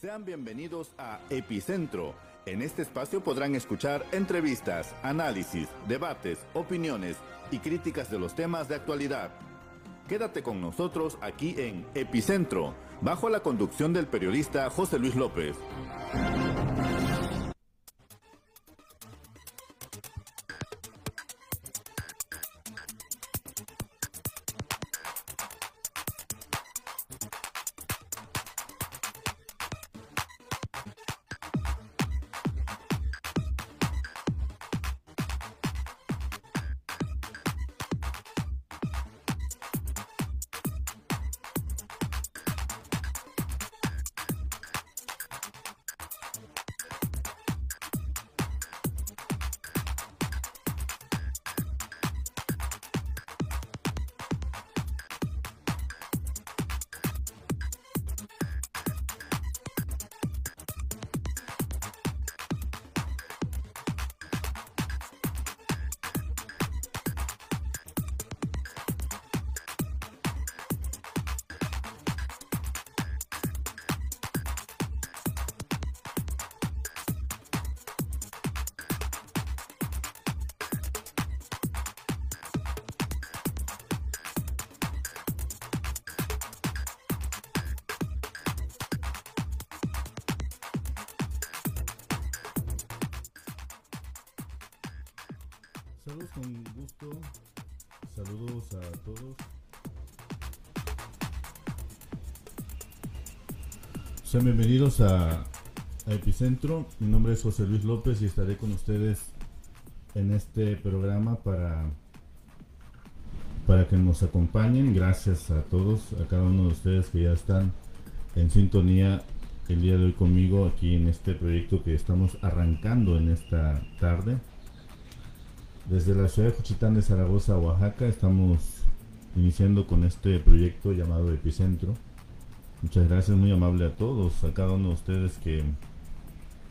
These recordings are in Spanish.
Sean bienvenidos a Epicentro. En este espacio podrán escuchar entrevistas, análisis, debates, opiniones y críticas de los temas de actualidad. Quédate con nosotros aquí en Epicentro, bajo la conducción del periodista José Luis López. Bienvenidos a, a Epicentro. Mi nombre es José Luis López y estaré con ustedes en este programa para para que nos acompañen. Gracias a todos, a cada uno de ustedes que ya están en sintonía el día de hoy conmigo aquí en este proyecto que estamos arrancando en esta tarde. Desde la ciudad de Juchitán de Zaragoza, Oaxaca, estamos iniciando con este proyecto llamado Epicentro. Muchas gracias, muy amable a todos, a cada uno de ustedes que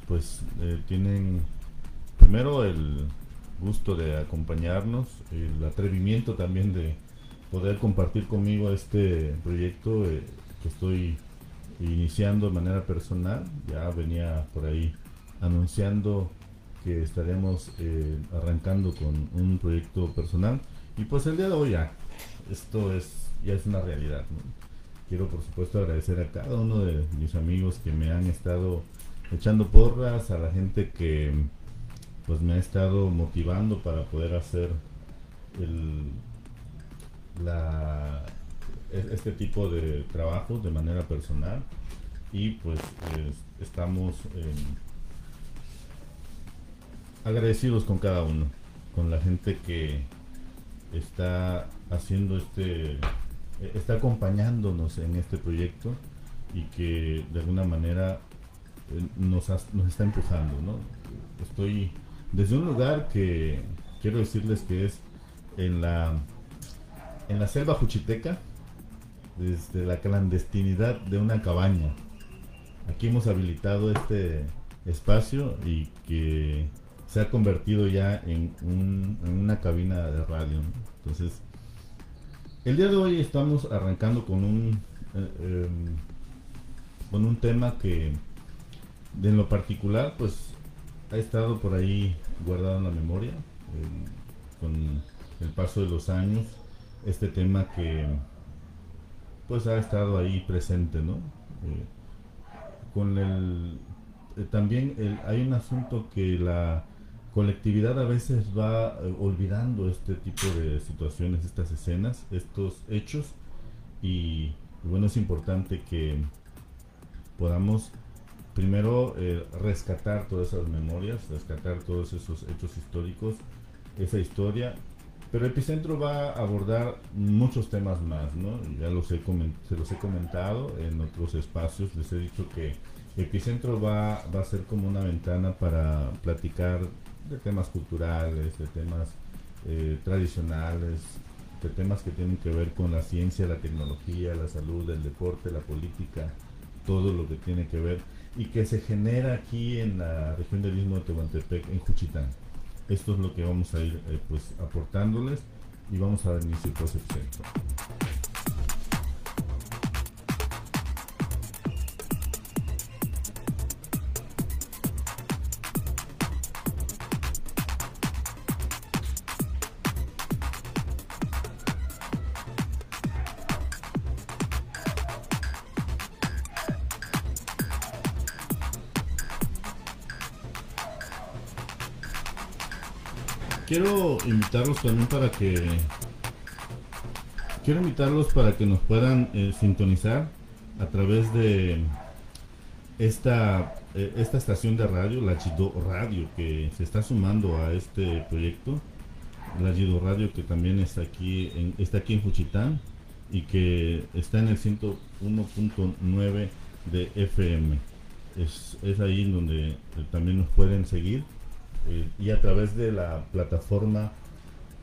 pues eh, tienen primero el gusto de acompañarnos, el atrevimiento también de poder compartir conmigo este proyecto eh, que estoy iniciando de manera personal. Ya venía por ahí anunciando que estaremos eh, arrancando con un proyecto personal y pues el día de hoy ya esto es ya es una realidad. Quiero por supuesto agradecer a cada uno de mis amigos que me han estado echando porras a la gente que pues me ha estado motivando para poder hacer el la este tipo de trabajo de manera personal. Y pues es, estamos en agradecidos con cada uno, con la gente que está haciendo este, está acompañándonos en este proyecto y que de alguna manera eh, nos, nos está empujando, ¿no? Estoy desde un lugar que quiero decirles que es en la en la selva juchiteca, desde la clandestinidad de una cabaña. Aquí hemos habilitado este espacio y que se ha convertido ya en, una cabina de radio. Entonces, el día de hoy estamos arrancando con un eh, em, con un tema que en lo particular pues ha estado por ahí guardado en la memoria con el paso de los años este tema que pues ha estado ahí presente no eh, con el eh, también hay un asunto que la colectividad a veces va eh, olvidando este tipo de situaciones, estas escenas, estos hechos. Y bueno, es importante que podamos primero eh, rescatar todas esas memorias, rescatar todos esos hechos históricos, esa historia, pero Epicentro va a abordar muchos temas más, ¿no? Ya los he se los he comentado en otros espacios, les he dicho que Epicentro va, va a ser como una ventana para platicar de temas culturales, de temas eh, tradicionales, de temas que tienen que ver con la ciencia, la tecnología, la salud, el deporte, la política, todo lo que tiene que ver y que se genera aquí en la región del Istmo de Tehuantepec, en Juchitán. Esto es lo que vamos a ir eh, pues aportándoles y vamos a dar inicio por ese centro. Quiero invitarlos también para que quiero invitarlos para que nos puedan eh, sintonizar a través de esta eh, esta estación de radio, la Chido Radio, que se está sumando a este proyecto, la Chido Radio que también está aquí en, está aquí en Juchitán y que está en el 101.9 de FM. Es, es, ahí donde eh, también nos pueden seguir eh, y a través de la plataforma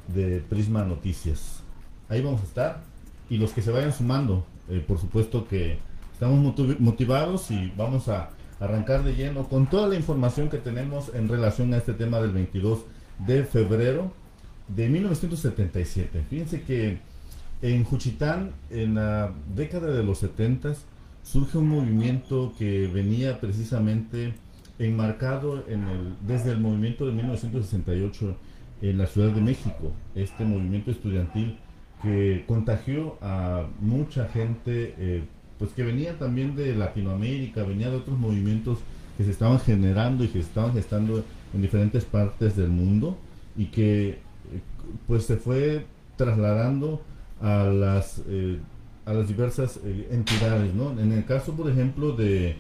de Prisma Noticias. Ahí vamos a estar y los que se vayan sumando, por supuesto que estamos motivados y vamos a arrancar de lleno con toda la información que tenemos en relación a este tema del 22 de febrero de 1977. Fíjense que en Juchitán, en la década de los 70, surge un movimiento que venía precisamente enmarcado en el, desde el movimiento de 1968 en la Ciudad de México, este movimiento estudiantil que contagió a mucha gente eh, pues que venía también de Latinoamérica, venía de otros movimientos que se estaban generando y que se estaban gestando en diferentes partes del mundo y que eh, pues se fue trasladando a las eh, a las diversas entidades, ¿no? En el caso, por ejemplo, de,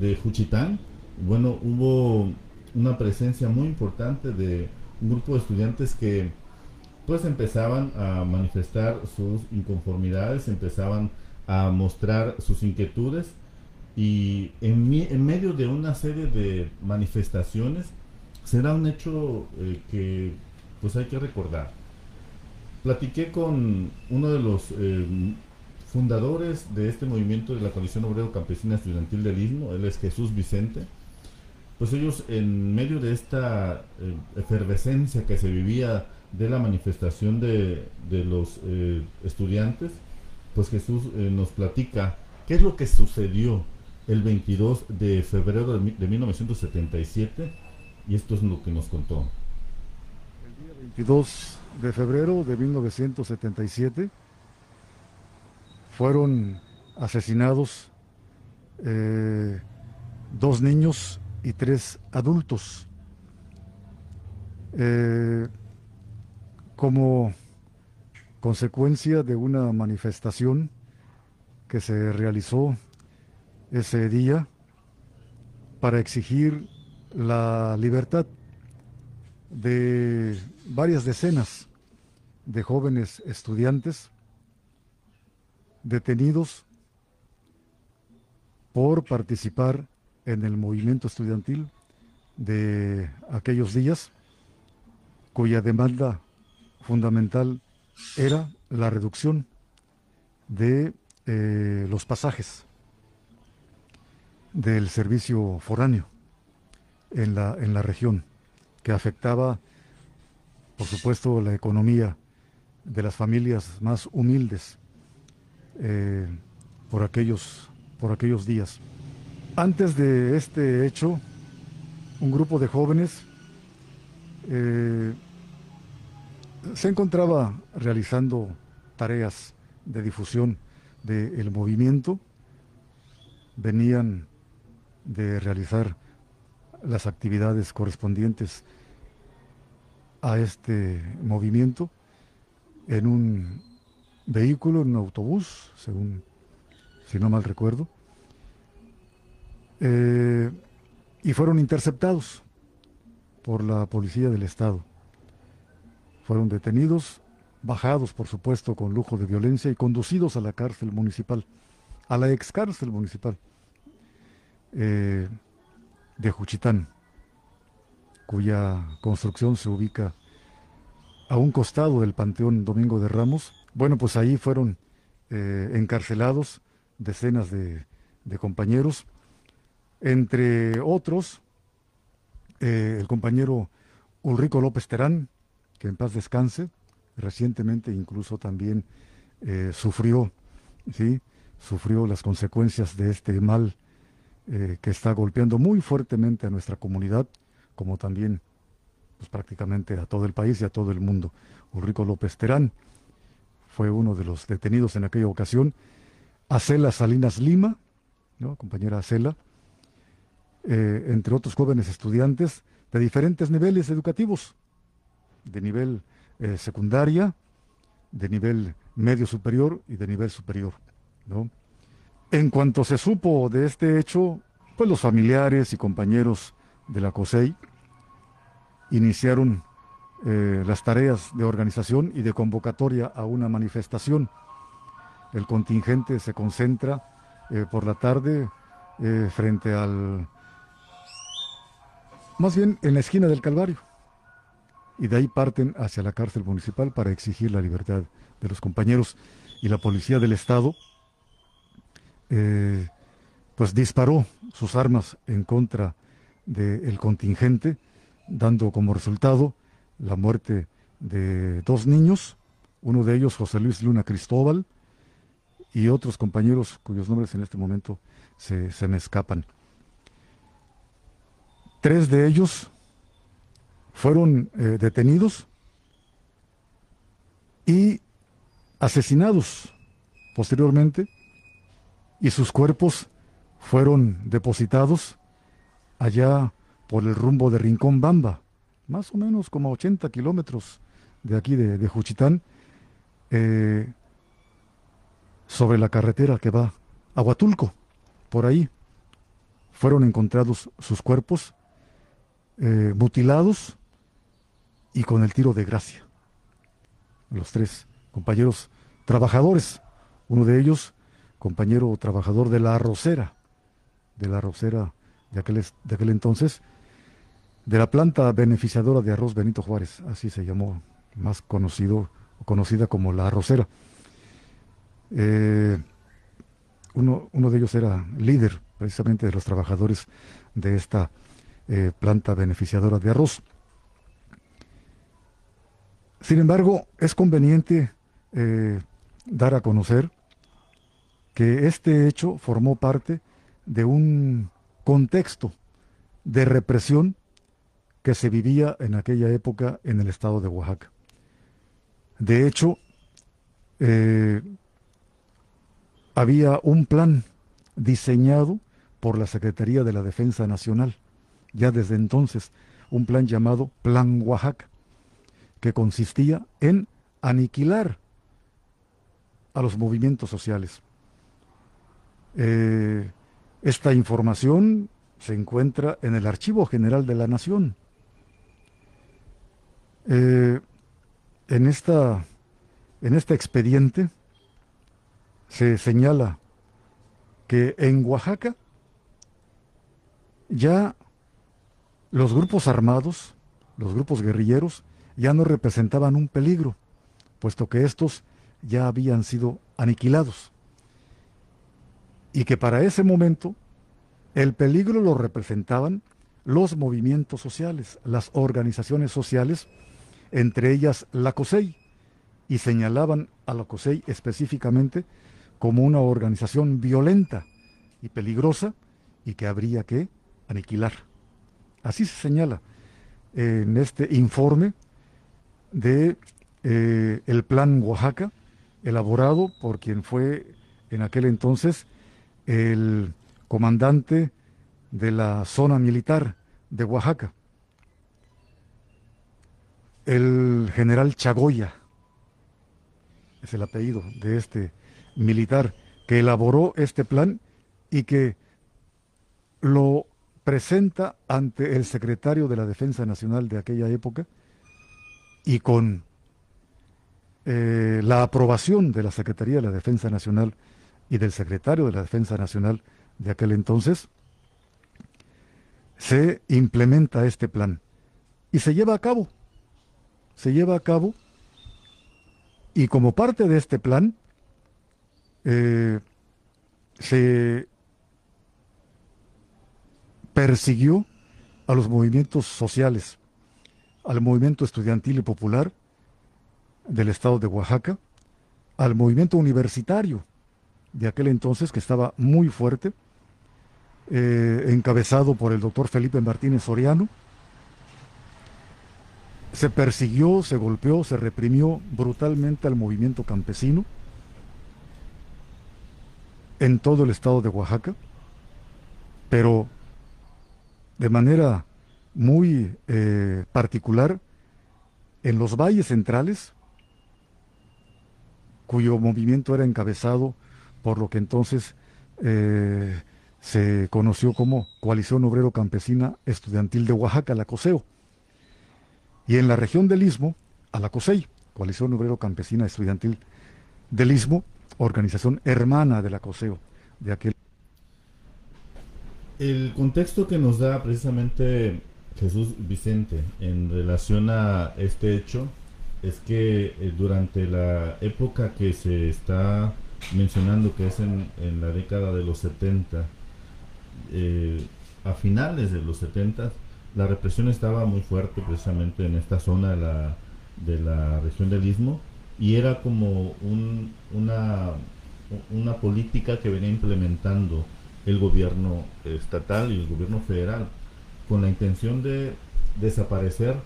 de Juchitán, bueno, hubo una presencia muy importante de un grupo de estudiantes que pues empezaban a manifestar sus inconformidades, empezaban a mostrar sus inquietudes y en, en medio de una serie de manifestaciones será un hecho eh, que pues hay que recordar. Platiqué con uno de los eh, fundadores de este movimiento de la Coalición Obrero Campesina Estudiantil del Istmo, él es Jesús Vicente. Pues ellos en medio de esta eh, efervescencia que se vivía de la manifestación de, de los estudiantes, pues Jesús eh, nos platica qué es lo que sucedió el 22 de febrero de, 1977 y esto es lo que nos contó. El día 22 de febrero de 1977 fueron asesinados eh, dos niños y tres adultos. Eh, como consecuencia de una manifestación que se realizó ese día para exigir la libertad de varias decenas de jóvenes estudiantes detenidos por participar en el movimiento estudiantil de aquellos días, cuya demanda fundamental era la reducción de eh, los pasajes del servicio foráneo en la, en la región, que afectaba, por supuesto, la economía de las familias más humildes eh, por, aquellos, por aquellos días. Antes de este hecho, un grupo de jóvenes eh, se encontraba realizando tareas de difusión del movimiento, venían de realizar las actividades correspondientes a este movimiento en un vehículo, en un autobús, según, si no mal recuerdo, eh, y fueron interceptados por la policía del Estado. Fueron detenidos, bajados, por supuesto, con lujo de violencia y conducidos a la cárcel municipal, a la ex cárcel municipal eh, de Juchitán, cuya construcción se ubica a un costado del Panteón Domingo de Ramos. Bueno, pues ahí fueron eh, encarcelados decenas de, compañeros, entre otros eh, el compañero Ulrico López Terán, que en paz descanse, recientemente incluso también eh, sufrió, ¿sí? sufrió las consecuencias de este mal eh, que está golpeando muy fuertemente a nuestra comunidad, como también pues, prácticamente a todo el país y a todo el mundo. Ulrico López Terán fue uno de los detenidos en aquella ocasión. Acela Salinas Lima, ¿no? compañera Acela, eh, entre otros jóvenes estudiantes de diferentes niveles educativos, de nivel eh, secundaria, de nivel medio superior y de nivel superior. En cuanto se supo de este hecho, pues los familiares y compañeros de la COSEI iniciaron eh, las tareas de organización y de convocatoria a una manifestación. El contingente se concentra eh, por la tarde frente al... más bien en la esquina del Calvario. Y de ahí parten hacia la cárcel municipal para exigir la libertad de los compañeros. Y la policía del Estado, pues disparó sus armas en contra del contingente, dando como resultado la muerte de dos niños, uno de ellos José Luis Luna Cristóbal, y otros compañeros cuyos nombres en este momento se, me escapan. Tres de ellos fueron eh, detenidos y asesinados posteriormente, y sus cuerpos fueron depositados allá por el rumbo de Rincón Bamba, más o menos como 80 kilómetros de aquí de, Juchitán, eh, sobre la carretera que va a Huatulco. Por ahí fueron encontrados sus cuerpos eh, mutilados y con el tiro de gracia. Los tres compañeros trabajadores, uno de ellos compañero trabajador de la arrocera, de la arrocera de aquel, de aquel entonces, de la planta beneficiadora de arroz Benito Juárez, así se llamó, más conocido o conocida como la arrocera. Eh, uno, uno, de ellos era líder precisamente de los trabajadores de esta eh, planta beneficiadora de arroz. Sin embargo, es conveniente eh, dar a conocer que este hecho formó parte de un contexto de represión que se vivía en aquella época en el estado de Oaxaca. De hecho, eh, había un plan diseñado por la Secretaría de la Defensa Nacional, ya desde entonces, un plan llamado Plan Oaxaca, que consistía en aniquilar a los movimientos sociales. Eh, esta información se encuentra en el Archivo General de la Nación. Eh, en, esta, en este expediente se señala que en Oaxaca ya los grupos armados, los grupos guerrilleros, ya no representaban un peligro, puesto que estos ya habían sido aniquilados. Y que para ese momento el peligro lo representaban los movimientos sociales, las organizaciones sociales, entre ellas la COSEI, y señalaban a la COSEI específicamente como una organización violenta y peligrosa y que habría que aniquilar. Así se señala en este informe de eh, el Plan Oaxaca, elaborado por quien fue en aquel entonces el comandante de la zona militar de Oaxaca, el general Chagoya, es el apellido de este militar que elaboró este plan y que lo presenta ante el secretario de la Defensa Nacional de aquella época y con eh, la aprobación de la Secretaría de la Defensa Nacional y del secretario de la Defensa Nacional de aquel entonces, se implementa este plan y se lleva a cabo. Se lleva a cabo y como parte de este plan eh, se persiguió a los movimientos sociales, al movimiento estudiantil y popular del estado de Oaxaca, al movimiento universitario de aquel entonces que estaba muy fuerte, eh, encabezado por el doctor Felipe Martínez Soriano. Se persiguió, se golpeó, se reprimió brutalmente al movimiento campesino en todo el estado de Oaxaca, pero de manera muy eh, particular en los valles centrales, cuyo movimiento era encabezado por lo que entonces eh, se conoció como Coalición Obrero Campesina Estudiantil de Oaxaca, la COSEO. Y en la región del Istmo, a la COSEI, Coalición Obrero Campesina Estudiantil del Istmo, organización hermana de la COSEO, de aquel. El contexto que nos da precisamente Jesús Vicente en relación a este hecho es que eh, durante la época que se está mencionando, que es en, la década de los 70, eh, a finales de los 70, la represión estaba muy fuerte precisamente en esta zona de la, de la región del Istmo y era como un, una, una política que venía implementando el gobierno estatal y el gobierno federal con la intención de desaparecer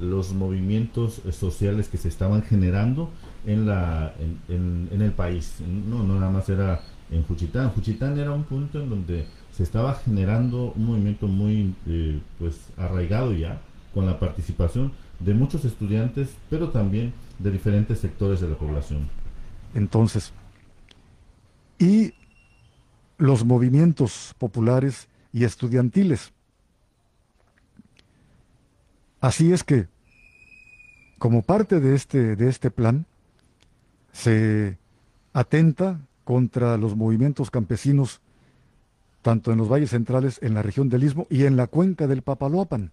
los movimientos sociales que se estaban generando en, la, en, en, el país. No, no nada más era en Juchitán. Juchitán era un punto en donde se estaba generando un movimiento muy eh, pues arraigado ya con la participación de muchos estudiantes, pero también de diferentes sectores de la población. Entonces, y los movimientos populares y estudiantiles. Así es que, como parte de este, de este plan, se atenta contra los movimientos campesinos, tanto en los valles centrales, en la región del Istmo y en la cuenca del Papaloapan.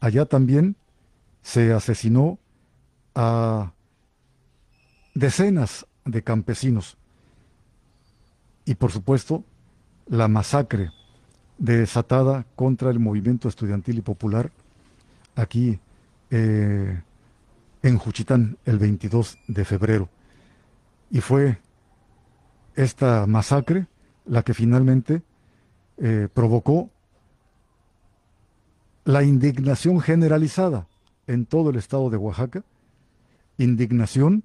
Allá también se asesinó a decenas de campesinos. Y por supuesto, la masacre desatada contra el movimiento estudiantil y popular aquí eh, en Juchitán el 22 de febrero. Y fue esta masacre la que finalmente eh, provocó la indignación generalizada en todo el estado de Oaxaca, indignación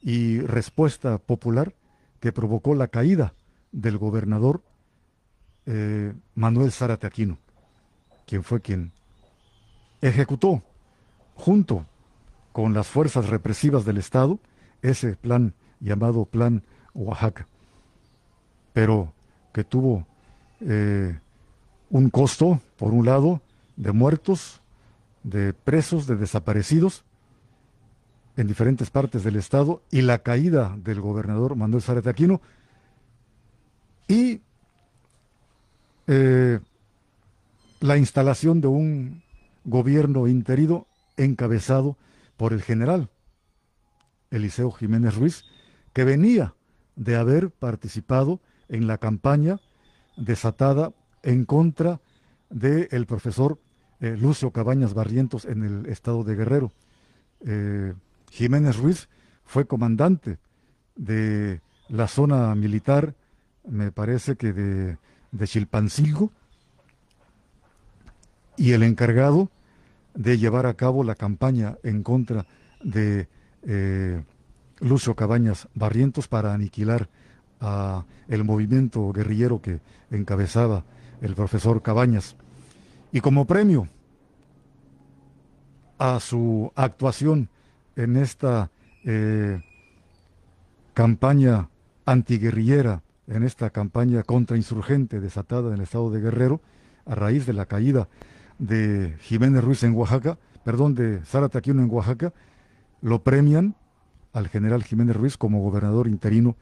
y respuesta popular que provocó la caída del gobernador eh, Manuel Zárate Aquino, quien fue quien ejecutó junto con las fuerzas represivas del Estado ese plan llamado Plan Oaxaca, pero que tuvo eh, un costo, por un lado, de muertos, de presos, de desaparecidos en diferentes partes del Estado y la caída del gobernador Manuel Zárate Aquino y eh, la instalación de un gobierno interino encabezado por el general Eliseo Jiménez Ruiz, que venía de haber participado en la campaña desatada en contra del profesor eh, Lucio Cabañas Barrientos en el estado de Guerrero. Eh, Jiménez Ruiz fue comandante de la zona militar, me parece que de, de Chilpancingo, y el encargado de llevar a cabo la campaña en contra de eh, Lucio Cabañas Barrientos para aniquilar a el movimiento guerrillero que encabezaba el profesor Cabañas. Y como premio a su actuación en esta eh, campaña antiguerrillera, en esta campaña contrainsurgente desatada en el estado de Guerrero, a raíz de la caída de Jiménez Ruiz en Oaxaca, perdón, de Zárate Aquino en Oaxaca, lo premian al general Jiménez Ruiz como gobernador interino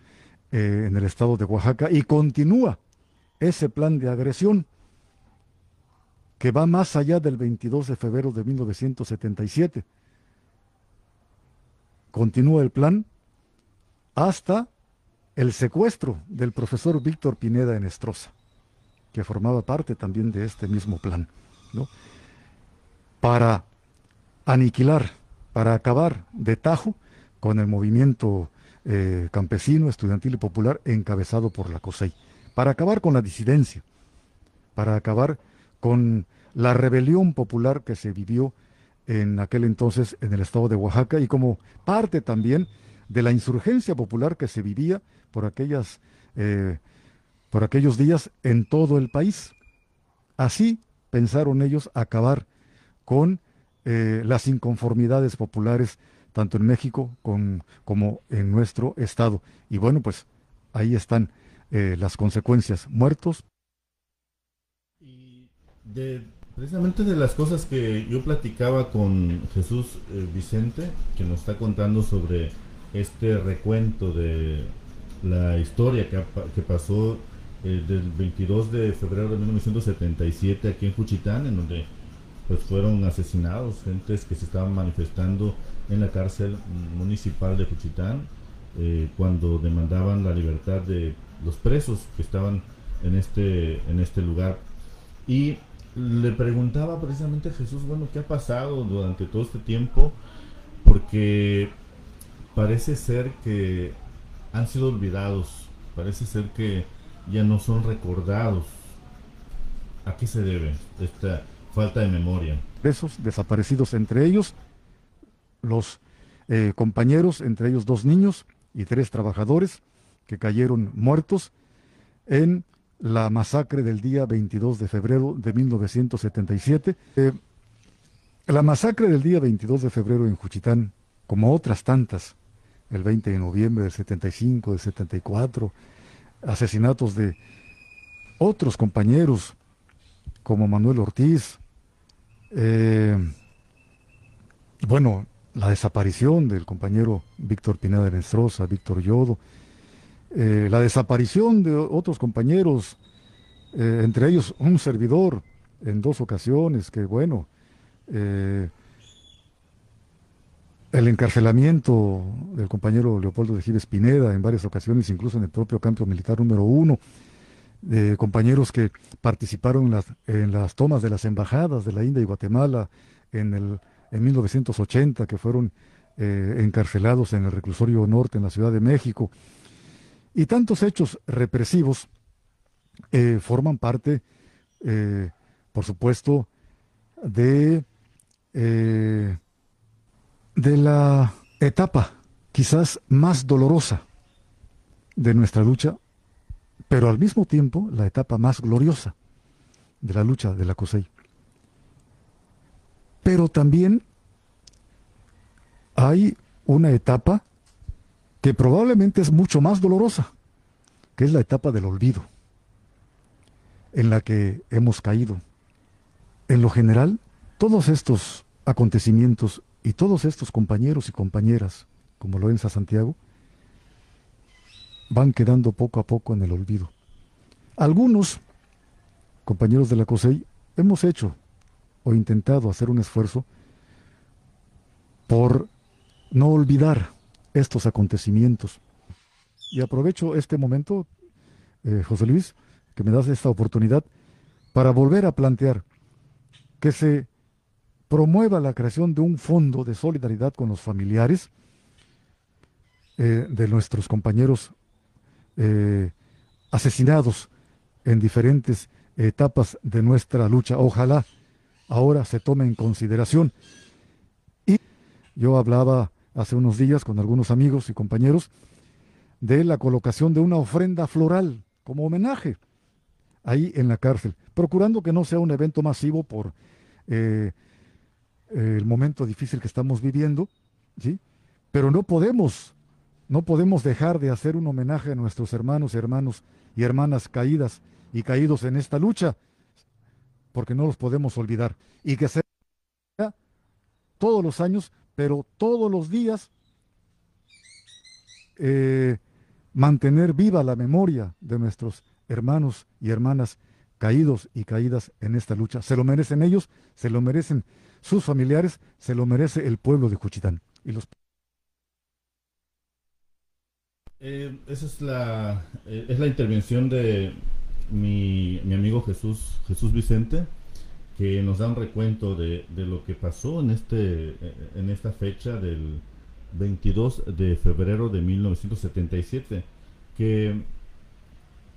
eh, en el estado de Oaxaca y continúa ese plan de agresión que va más allá del 22 de febrero de 1977. Continúa el plan hasta el secuestro del profesor Víctor Pineda en Estroza, que formaba parte también de este mismo plan, ¿no? para aniquilar, para acabar de tajo con el movimiento eh, campesino, estudiantil y popular encabezado por la COSEI, para acabar con la disidencia, para acabar con la rebelión popular que se vivió en aquel entonces en el estado de Oaxaca y como parte también de la insurgencia popular que se vivía por aquellas eh, por aquellos días en todo el país. Así pensaron ellos acabar con eh, las inconformidades populares, tanto en México como en nuestro estado. Y bueno, pues ahí están eh, las consecuencias, muertos. Y precisamente de las cosas que yo platicaba con Jesús Vicente, que nos está contando sobre este recuento de la historia que, pasó del 22 de febrero de 1977 aquí en Juchitán, en donde pues fueron asesinados, gentes que se estaban manifestando en la cárcel municipal de Juchitán eh, cuando demandaban la libertad de los presos que estaban en este, en este lugar. Y le preguntaba precisamente a Jesús, bueno, ¿qué ha pasado durante todo este tiempo? Porque parece ser que han sido olvidados, parece ser que ya no son recordados. ¿A qué se debe esta falta de memoria. Presos desaparecidos entre ellos, los eh, compañeros, entre ellos dos niños y tres trabajadores que cayeron muertos en la masacre del día 22 de febrero de 1977. Eh, la masacre del día 22 de febrero en Juchitán, como otras tantas, el 20 de noviembre del 75, del 74, asesinatos de otros compañeros como Manuel Ortiz, eh, bueno, la desaparición del compañero Víctor Pineda de Víctor Yodo, eh, la desaparición de otros compañeros, eh, entre ellos un servidor en dos ocasiones, que bueno, el encarcelamiento del compañero Leopoldo de Gives Pineda en varias ocasiones, incluso en el propio campo militar número uno, de compañeros que participaron en las, en las, tomas de las embajadas de la India y Guatemala en, el, en 1980, que fueron eh, encarcelados en el reclusorio norte en la Ciudad de México. Y tantos hechos represivos eh, forman parte, eh, por supuesto, de, de la etapa quizás más dolorosa de nuestra lucha pero al mismo tiempo la etapa más gloriosa de la lucha de la COSEI. Pero también hay una etapa que probablemente es mucho más dolorosa, que es la etapa del olvido, en la que hemos caído. En lo general, todos estos acontecimientos y todos estos compañeros y compañeras, como Lorenza Santiago, van quedando poco a poco en el olvido. Algunos compañeros de la COSEI hemos hecho o intentado hacer un esfuerzo por no olvidar estos acontecimientos. Y aprovecho este momento, eh, José Luis, que me das esta oportunidad para volver a plantear que se promueva la creación de un fondo de solidaridad con los familiares eh, de nuestros compañeros eh, asesinados en diferentes etapas de nuestra lucha. Ojalá ahora se tome en consideración. Y yo hablaba hace unos días con algunos amigos y compañeros de la colocación de una ofrenda floral como homenaje ahí en la cárcel, procurando que no sea un evento masivo por eh, el momento difícil que estamos viviendo, ¿sí? pero no podemos no podemos dejar de hacer un homenaje a nuestros hermanos, hermanos y hermanas caídas y caídos en esta lucha, porque no los podemos olvidar. Y que sea todos los años, pero todos los días, eh, mantener viva la memoria de nuestros hermanos y hermanas caídos y caídas en esta lucha. Se lo merecen ellos, se lo merecen sus familiares, se lo merece el pueblo de Cuchitán. Y los eh, esa es la, eh, es la intervención de mi, mi, amigo Jesús, Jesús Vicente, que nos da un recuento de, de, lo que pasó en, este, en esta fecha del 22 de febrero de 1977, que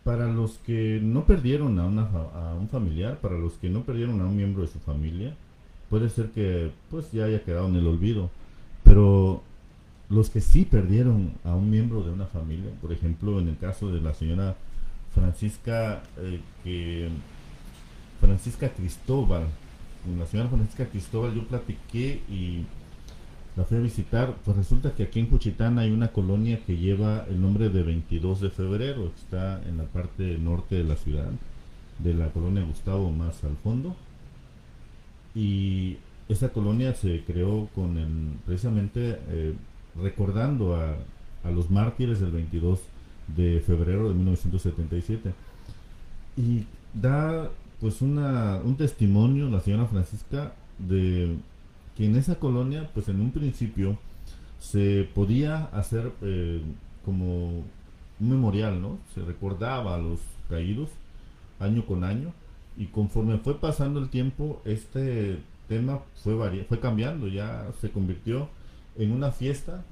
para los que no perdieron a, una, a un familiar, para los que no perdieron a un miembro de su familia, puede ser que pues ya haya quedado en el olvido, pero los que sí perdieron a un miembro de una familia, por ejemplo, en el caso de la señora Francisca, eh, que, Francisca Cristóbal, con la señora Francisca Cristóbal yo platiqué y la fui a visitar, pues resulta que aquí en Juchitán hay una colonia que lleva el nombre de 22 de febrero, está en la parte norte de la ciudad, de la colonia Gustavo más al fondo. Y esa colonia se creó con el, precisamente eh, recordando a, a, los mártires del 22 de febrero de 1977. Y da pues una, un testimonio la señora Francisca de que en esa colonia, pues en un principio se podía hacer eh, como un memorial, ¿no? Se recordaba a los caídos año con año y conforme fue pasando el tiempo, este tema fue, fue cambiando, ya se convirtió en una fiesta,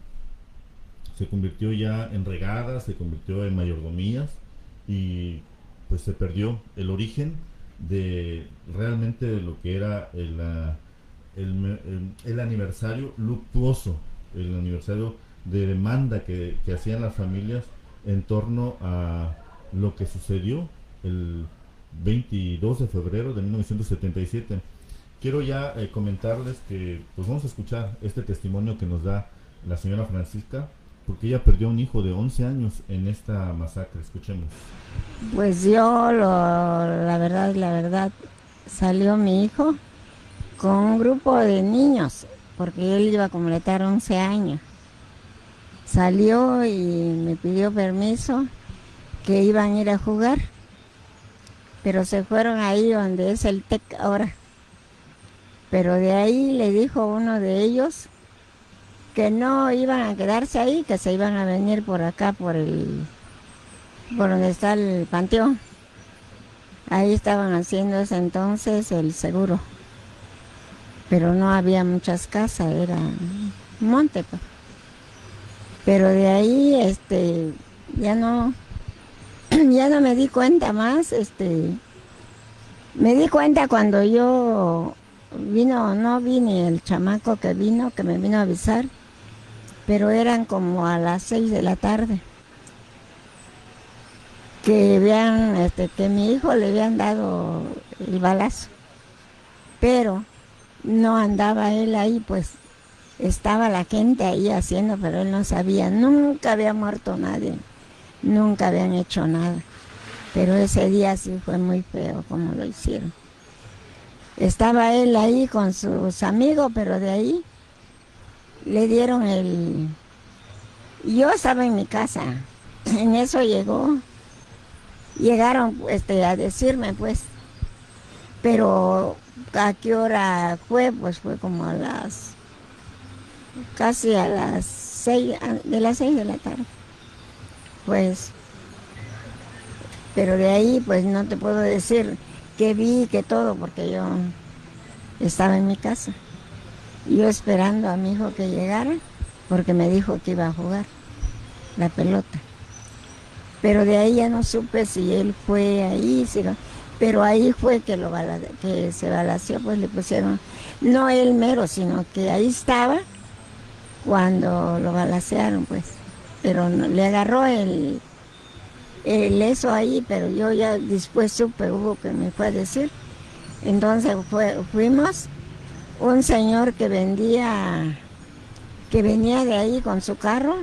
se convirtió ya en regadas, se convirtió en mayordomías y pues se perdió el origen de realmente de lo que era el, el, aniversario luctuoso, el aniversario de demanda que, hacían las familias en torno a lo que sucedió el 22 de febrero de 1977. Quiero ya eh, comentarles que pues vamos a escuchar este testimonio que nos da la señora Francisca, porque ella perdió un hijo de 11 años en esta masacre. Escuchemos. Pues yo, la verdad, la verdad, salió mi hijo con un grupo de niños, porque él iba a completar 11 años. Salió y me pidió permiso que iban a ir a jugar, pero se fueron ahí donde es el TEC ahora. Pero de ahí le dijo uno de ellos que no iban a quedarse ahí, que se iban a venir por acá, por el, por donde está el panteón. Ahí estaban haciendo ese entonces el seguro pero no había muchas casas, era monte. Pues. Pero de ahí, este, ya no, ya no me di cuenta más, este, me di cuenta cuando yo vino, no vine el chamaco que vino, que me vino a avisar, pero eran como a las seis de la tarde. Que vean, este, que mi hijo le habían dado el balazo. Pero no andaba él ahí, pues estaba la gente ahí haciendo, pero él no sabía, nunca había muerto nadie, nunca habían hecho nada. Pero ese día sí fue muy feo como lo hicieron. Estaba él ahí con sus amigos, pero de ahí le dieron el... Yo estaba en mi casa, en eso llegó, llegaron este, a decirme pues, pero ¿A qué hora fue? Pues fue como a las, casi a las seis, de las seis de la tarde. Pues, pero de ahí pues no te puedo decir qué vi, qué todo, porque yo estaba en mi casa. Yo esperando a mi hijo que llegara, porque me dijo que iba a jugar la pelota. Pero de ahí ya no supe si él fue ahí, si pero ahí fue que, lo que se balació, pues le pusieron, no el mero, sino que ahí estaba cuando lo balacearon, pues. Pero le agarró el, el eso ahí, pero yo ya después supe, hubo que me fue a decir. Entonces fuimos, un señor que vendía, que venía de ahí con su carro,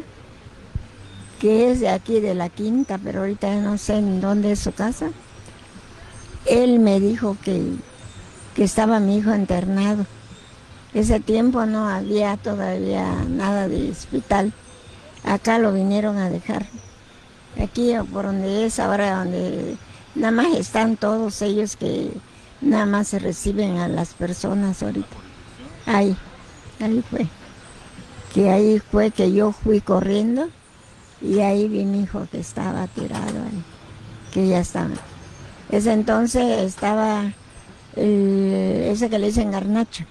que es de aquí de la quinta, pero ahorita no sé en dónde es su casa él me dijo que, estaba mi hijo internado. Ese tiempo no había todavía nada de hospital. Acá lo vinieron a dejar. Aquí por donde es ahora, donde nada más están todos ellos que nada más se reciben a las personas ahorita. Ahí, ahí fue. Que ahí fue que yo fui corriendo y ahí vi mi hijo que estaba tirado ahí, que ya estaba. Ese entonces estaba ese que le dicen garnacho,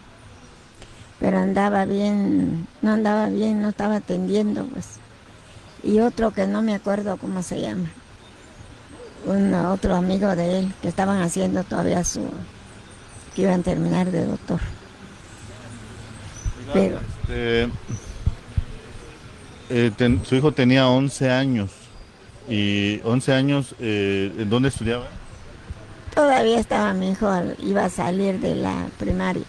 pero andaba bien, no andaba bien, no estaba atendiendo, pues. Y otro que no me acuerdo cómo se llama, un otro amigo de él, que estaban haciendo todavía su, que iban a terminar de doctor. Pero... Este, eh, su hijo tenía 11 años. ¿Y 11 años, eh, en dónde estudiaba? todavía estaba mi hijo, iba a salir de la primaria.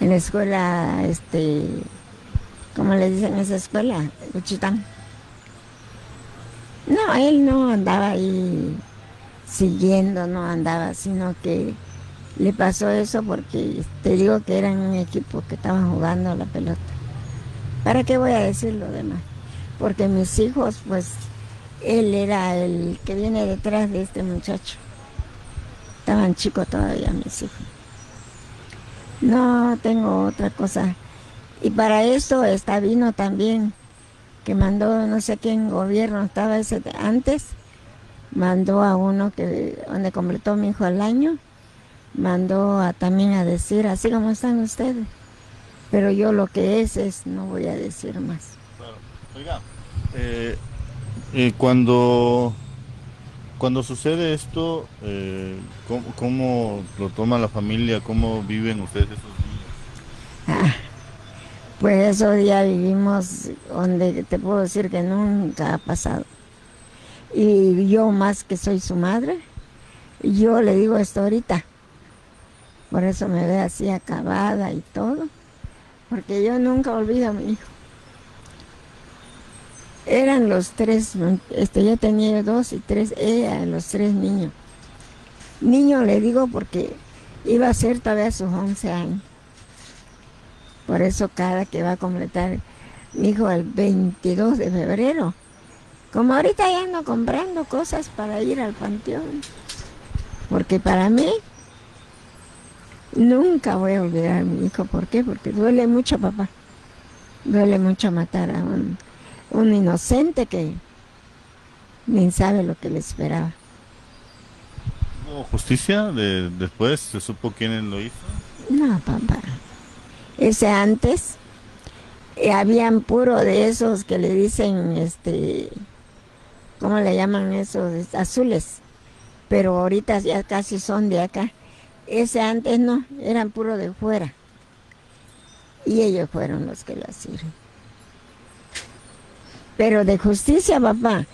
En la escuela, este, ¿cómo le dicen esa escuela? Uchitán. No, él no andaba ahí siguiendo, no andaba, sino que le pasó eso porque te digo que eran un equipo que estaban jugando la pelota. ¿Para qué voy a decir lo demás? Porque mis hijos, pues, él era el que viene detrás de este muchacho. Estaban chicos todavía mis hijos. No tengo otra cosa. Y para esto está vino también, que mandó no sé quién gobierno estaba ese antes, mandó a uno que donde completó mi hijo al año, mandó a, también a decir así como están ustedes. Pero yo lo que es es no voy a decir más. Oiga, eh, eh, cuando cuando sucede esto, eh, ¿cómo, lo toma la familia? ¿Cómo viven ustedes esos días? Ah, pues esos días vivimos donde te puedo decir que nunca ha pasado. Y yo más que soy su madre, yo le digo esto ahorita. Por eso me ve así acabada y todo. Porque yo nunca olvido a mi hijo. Eran los tres, este, yo tenía dos y tres, ella, los tres niños. Niño le digo porque iba a ser todavía sus 11 años. Por eso cada que va a completar mi hijo el 22 de febrero. Como ahorita ya ando comprando cosas para ir al panteón. Porque para mí nunca voy a olvidar a mi hijo. ¿Por qué? Porque duele mucho, papá. Duele mucho matar a un un inocente que ni sabe lo que le esperaba. ¿Hubo justicia de, después? ¿Se supo quién lo hizo? No, papá. Ese antes, eh, habían puro de esos que le dicen, este, ¿cómo le llaman esos? Azules. Pero ahorita ya casi son de acá. Ese antes no, eran puro de fuera. Y ellos fueron los que lo hicieron. Pero de justicia, papá,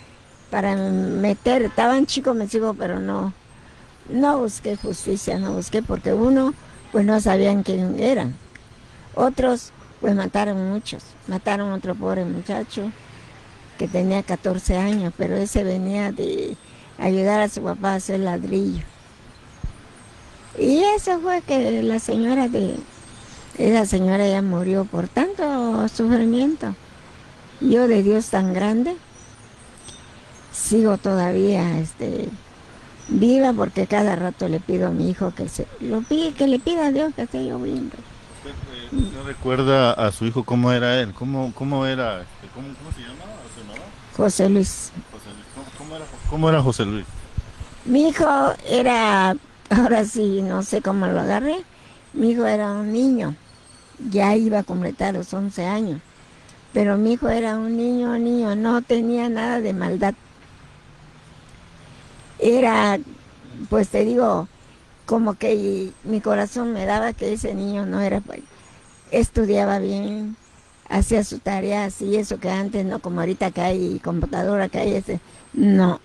para meter, estaban chicos me sigo, pero no, no busqué justicia, no busqué porque uno, pues no sabían quién eran. Otros, pues mataron muchos. Mataron otro pobre muchacho que tenía 14 años, pero ese venía de ayudar a su papá a hacer ladrillo. Y eso fue que la señora de, esa señora ya murió por tanto sufrimiento. Yo de Dios tan grande sigo todavía este, viva porque cada rato le pido a mi hijo que se lo pide, que le pida a Dios que esté yo bien. ¿No recuerda a su hijo cómo era él? ¿Cómo, cómo era? Este, ¿Cómo, se llamaba? José Luis. ¿Cómo, era, ¿Cómo era José Luis? Mi hijo era, ahora sí, no sé cómo lo agarré, mi hijo era un niño, ya iba a completar los 11 años pero mi hijo era un niño, niño, no tenía nada de maldad. Era, pues te digo, como que mi corazón me daba que ese niño no era, estudiaba bien, hacía su tarea así, eso que antes, no como ahorita que hay computadora, que hay ese, no.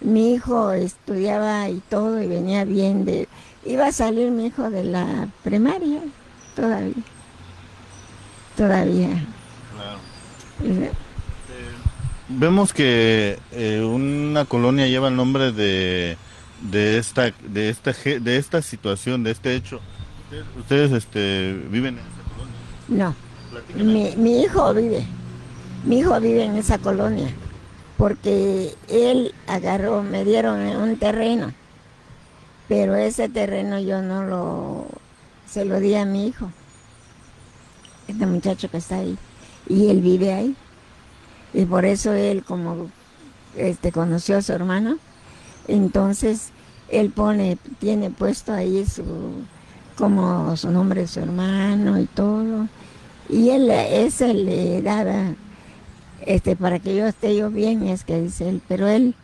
Mi hijo estudiaba y todo y venía bien de, iba a salir mi hijo de la primaria todavía, todavía. Vemos que eh, una colonia lleva el nombre de, de esta de esta de esta situación, de este hecho. Ustedes, este, viven en esa colonia. No. Mi, mi hijo vive. Mi hijo vive en esa colonia porque él agarró, me dieron un terreno, pero ese terreno yo no lo, se lo di a mi hijo, este muchacho que está ahí y él vive ahí. Y por eso él, como este, conoció a su hermano, entonces él pone, tiene puesto ahí su, como su nombre de su hermano y todo. Y él, ese le daba, este, para que yo esté yo bien, es que dice él, pero él,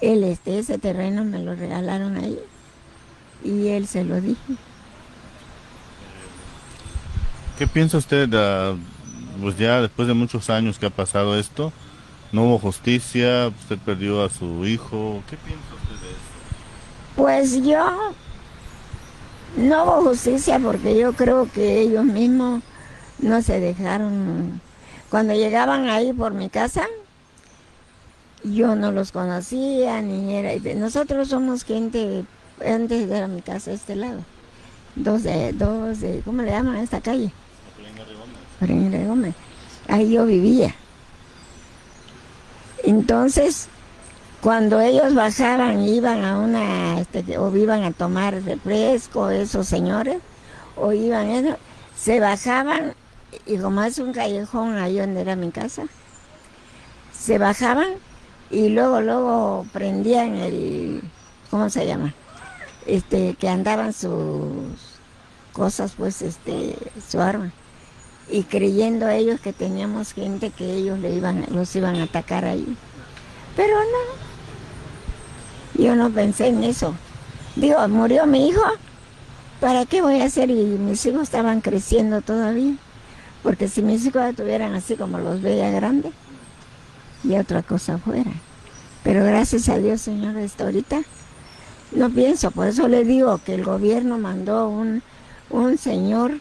él, este, ese terreno me lo regalaron ahí y él se lo dijo. ¿Qué piensa usted pues ya después de muchos años que ha pasado esto, no hubo justicia, usted perdió a su hijo. ¿Qué piensa usted de eso? Pues yo no hubo justicia porque yo creo que ellos mismos no se dejaron. Cuando llegaban ahí por mi casa, yo no los conocía, ni era. Nosotros somos gente, antes era mi casa este lado. Dos de, dos de, ¿cómo le llaman a esta calle? Gómez. Ahí yo vivía. Entonces, cuando ellos bajaban, iban a una, este, o iban a tomar refresco, esos señores, o iban, eso, se bajaban, y como es un callejón ahí donde era mi casa, se bajaban y luego, luego prendían el, ¿cómo se llama? Este, que andaban sus cosas, pues, este, su arma. Y creyendo ellos que teníamos gente que ellos le iban, los iban a atacar ahí. Pero no, yo no pensé en eso. Digo, murió mi hijo, ¿para qué voy a hacer? Y mis hijos estaban creciendo todavía. Porque si mis hijos estuvieran así como los veía grandes, y otra cosa fuera. Pero gracias a Dios, Señor, hasta ahorita no pienso. Por eso le digo que el gobierno mandó un, un señor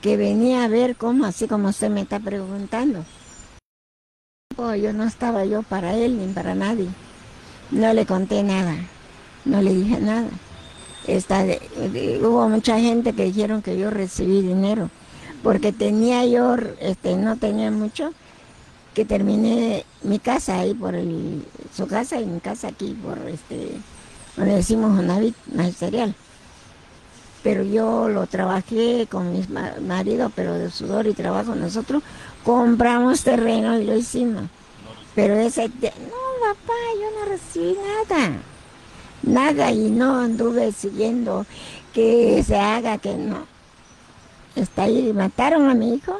que venía a ver cómo, así como usted me está preguntando. Yo no estaba yo para él ni para nadie. No le conté nada, no le dije nada. hubo mucha gente que dijeron que yo recibí dinero, porque tenía yo, este, no tenía mucho, que terminé mi casa ahí por el, su casa y mi casa aquí por este, donde decimos Jonavit magisterial. Pero yo lo trabajé con mi marido, pero de sudor y trabajo nosotros compramos terreno y lo hicimos. Pero ese, papá, yo no recibí nada. Nada y no anduve siguiendo que se haga, que no. Está ahí, mataron a mi hijo.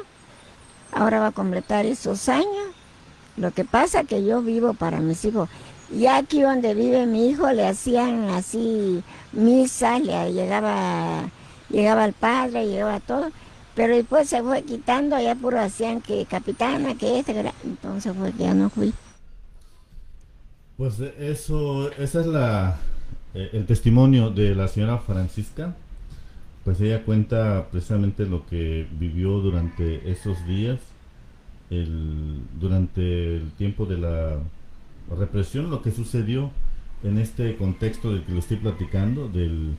Ahora va a completar esos años. Lo que pasa que yo vivo para mis hijos. Y aquí donde vive mi hijo le hacían así misa, le llegaba, llegaba el padre, llegaba todo. Pero después se fue quitando, ya puro hacían que capitana, que este, entonces fue que ya no fui. Pues eso, esa es la, eh, el testimonio de la señora Francisca. Pues ella cuenta precisamente lo que vivió durante esos días, el, durante el tiempo de la represión, lo que sucedió en este contexto del que lo estoy platicando, del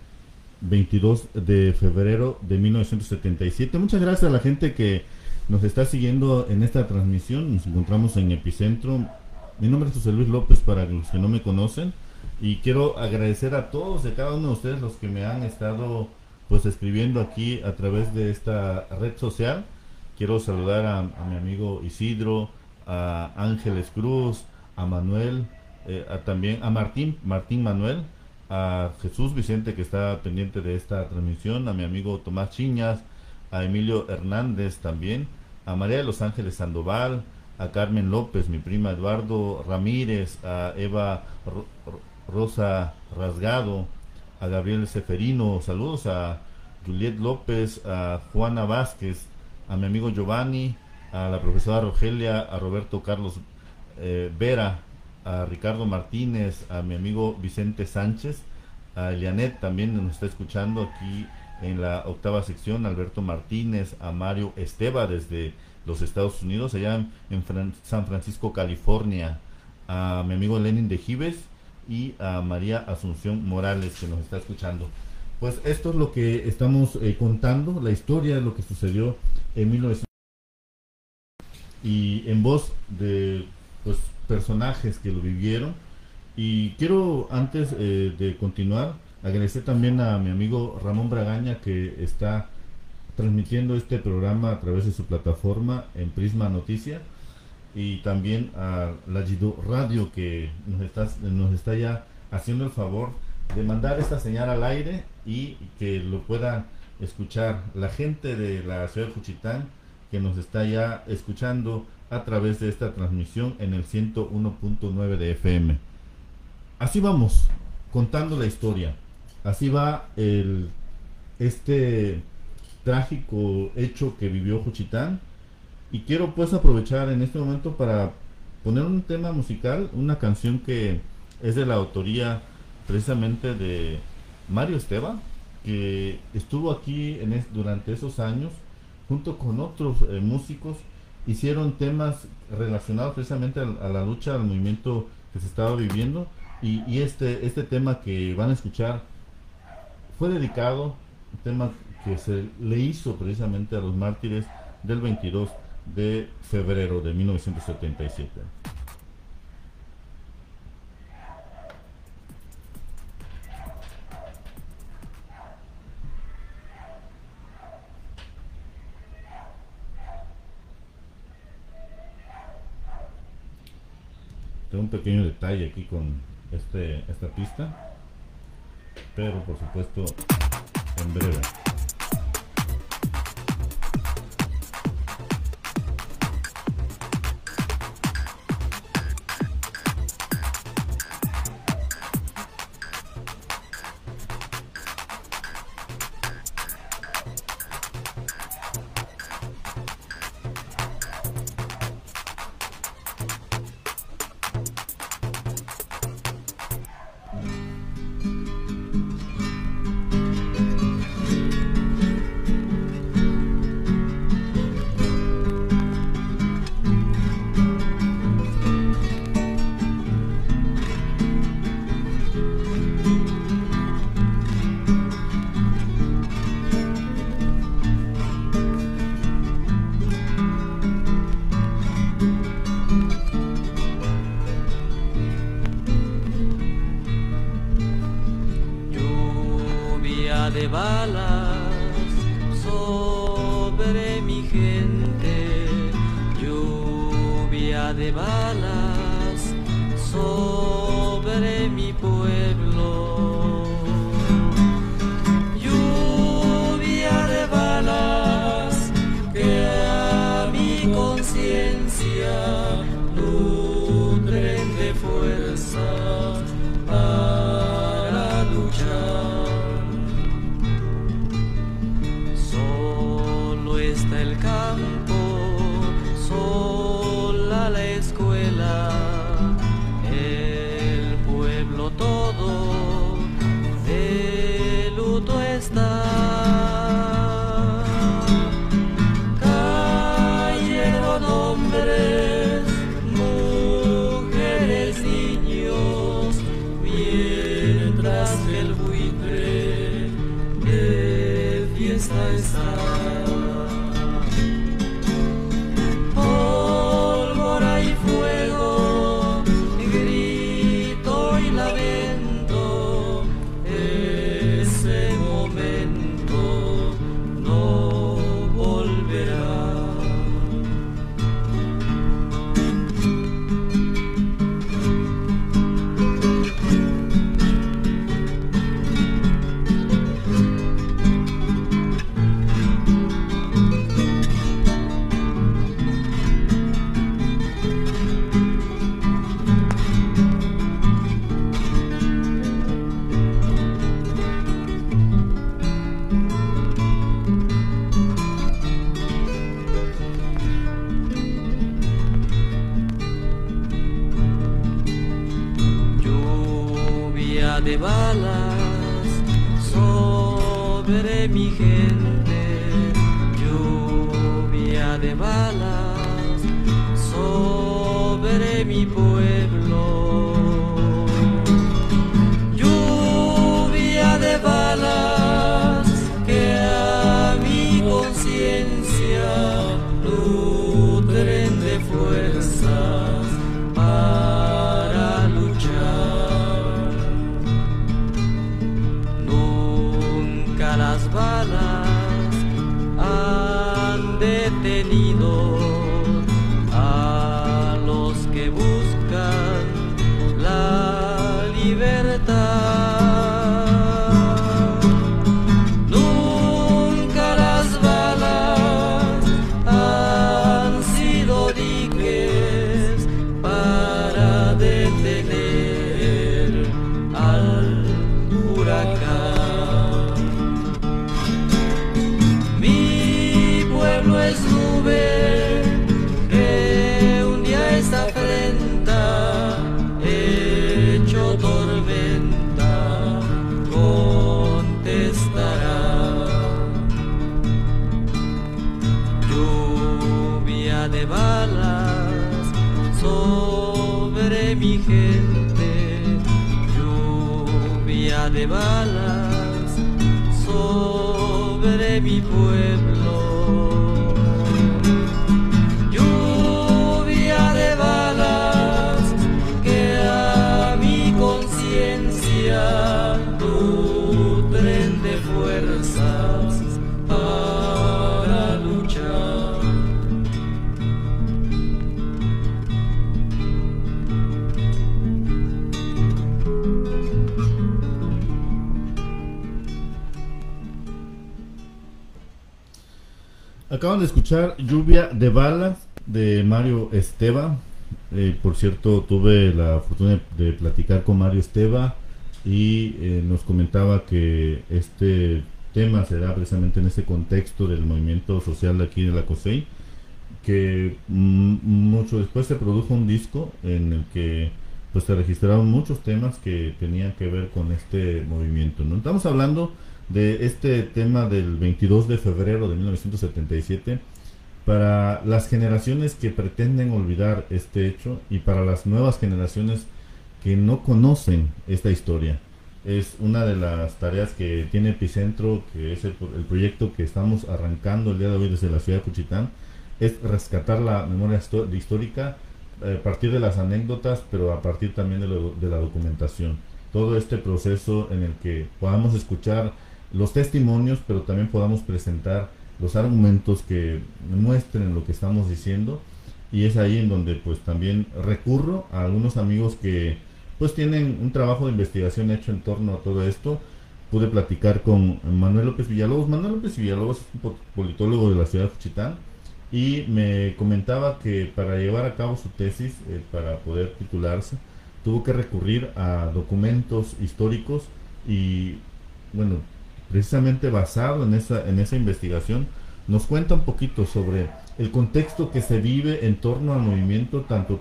22 de febrero de 1977. Muchas gracias a la gente que nos está siguiendo en esta transmisión. Nos encontramos en Epicentro mi nombre es José Luis López para los que no me conocen y quiero agradecer a todos y a cada uno de ustedes los que me han estado pues escribiendo aquí a través de esta red social. Quiero saludar a, mi amigo Isidro, a Ángeles Cruz, a Manuel, eh, a, también a Martín, Martín Manuel, a Jesús Vicente que está pendiente de esta transmisión, a mi amigo Tomás Chiñas, a Emilio Hernández también, a María de los Ángeles Sandoval, a Carmen López, mi prima Eduardo Ramírez, a Eva Rosa Rasgado, a Gabriel Seferino, saludos a Juliet López, a Juana Vázquez, a mi amigo Giovanni, a la profesora Rogelia, a Roberto Carlos eh, Vera, a Ricardo Martínez, a mi amigo Vicente Sánchez, a Elianet también nos está escuchando aquí en la octava sección, Alberto Martínez, a Mario Esteba desde los Estados Unidos, allá en San Francisco, California, a mi amigo Lenin de Gives y a María Asunción Morales que nos está escuchando. Pues esto es lo que estamos eh, contando, la historia de lo que sucedió en 1900 y en voz de pues, personajes que lo vivieron. Y quiero antes eh, de continuar agradecer también a mi amigo Ramón Bragaña que está transmitiendo este programa a través de su plataforma en Prisma Noticia y también a la Radio que nos está, nos está ya haciendo el favor de mandar esta señal al aire y que lo pueda escuchar la gente de la ciudad de Juchitán que nos está ya escuchando a través de esta transmisión en el 101.9 de FM. Así vamos, contando la historia. Así va el este trágico hecho que vivió Juchitán. Y quiero pues aprovechar en este momento para poner un tema musical, una canción que es de la autoría precisamente de Mario Esteba, que estuvo aquí durante esos años, junto con otros eh, músicos, hicieron temas relacionados precisamente a, la lucha, al movimiento que se estaba viviendo, y, este, este tema que van a escuchar fue dedicado, un tema que se le hizo precisamente a los mártires del 22 de febrero de 1977. Un pequeño detalle aquí con este, esta pista, pero por supuesto en breve. Las balas Acaban de escuchar Lluvia de Balas de Mario Esteba. Eh, por cierto, tuve la fortuna de platicar con Mario Esteba y eh, nos comentaba que este tema será precisamente en ese contexto del movimiento social aquí de la COSEI, que mm, mucho después se produjo un disco en el que pues se registraron muchos temas que tenían que ver con este movimiento. ¿no? Estamos hablando de este tema del 22 de febrero de 1977 para las generaciones que pretenden olvidar este hecho y para las nuevas generaciones que no conocen esta historia. Es una de las tareas que tiene Epicentro, que es el, proyecto que estamos arrancando el día de hoy desde la ciudad de Cuchitán, es rescatar la memoria histórica eh, a partir de las anécdotas, pero a partir también de, de la documentación. Todo este proceso en el que podamos escuchar los testimonios, pero también podamos presentar los argumentos que muestren lo que estamos diciendo y es ahí en donde pues también recurro a algunos amigos que pues tienen un trabajo de investigación hecho en torno a todo esto. Pude platicar con Manuel López Villalobos. Manuel López Villalobos es un politólogo de la ciudad de Juchitán y me comentaba que para llevar a cabo su tesis, eh, para poder titularse, tuvo que recurrir a documentos históricos y bueno, precisamente basado en esa, en esa investigación, nos cuenta un poquito sobre el contexto que se vive en torno al movimiento, tanto,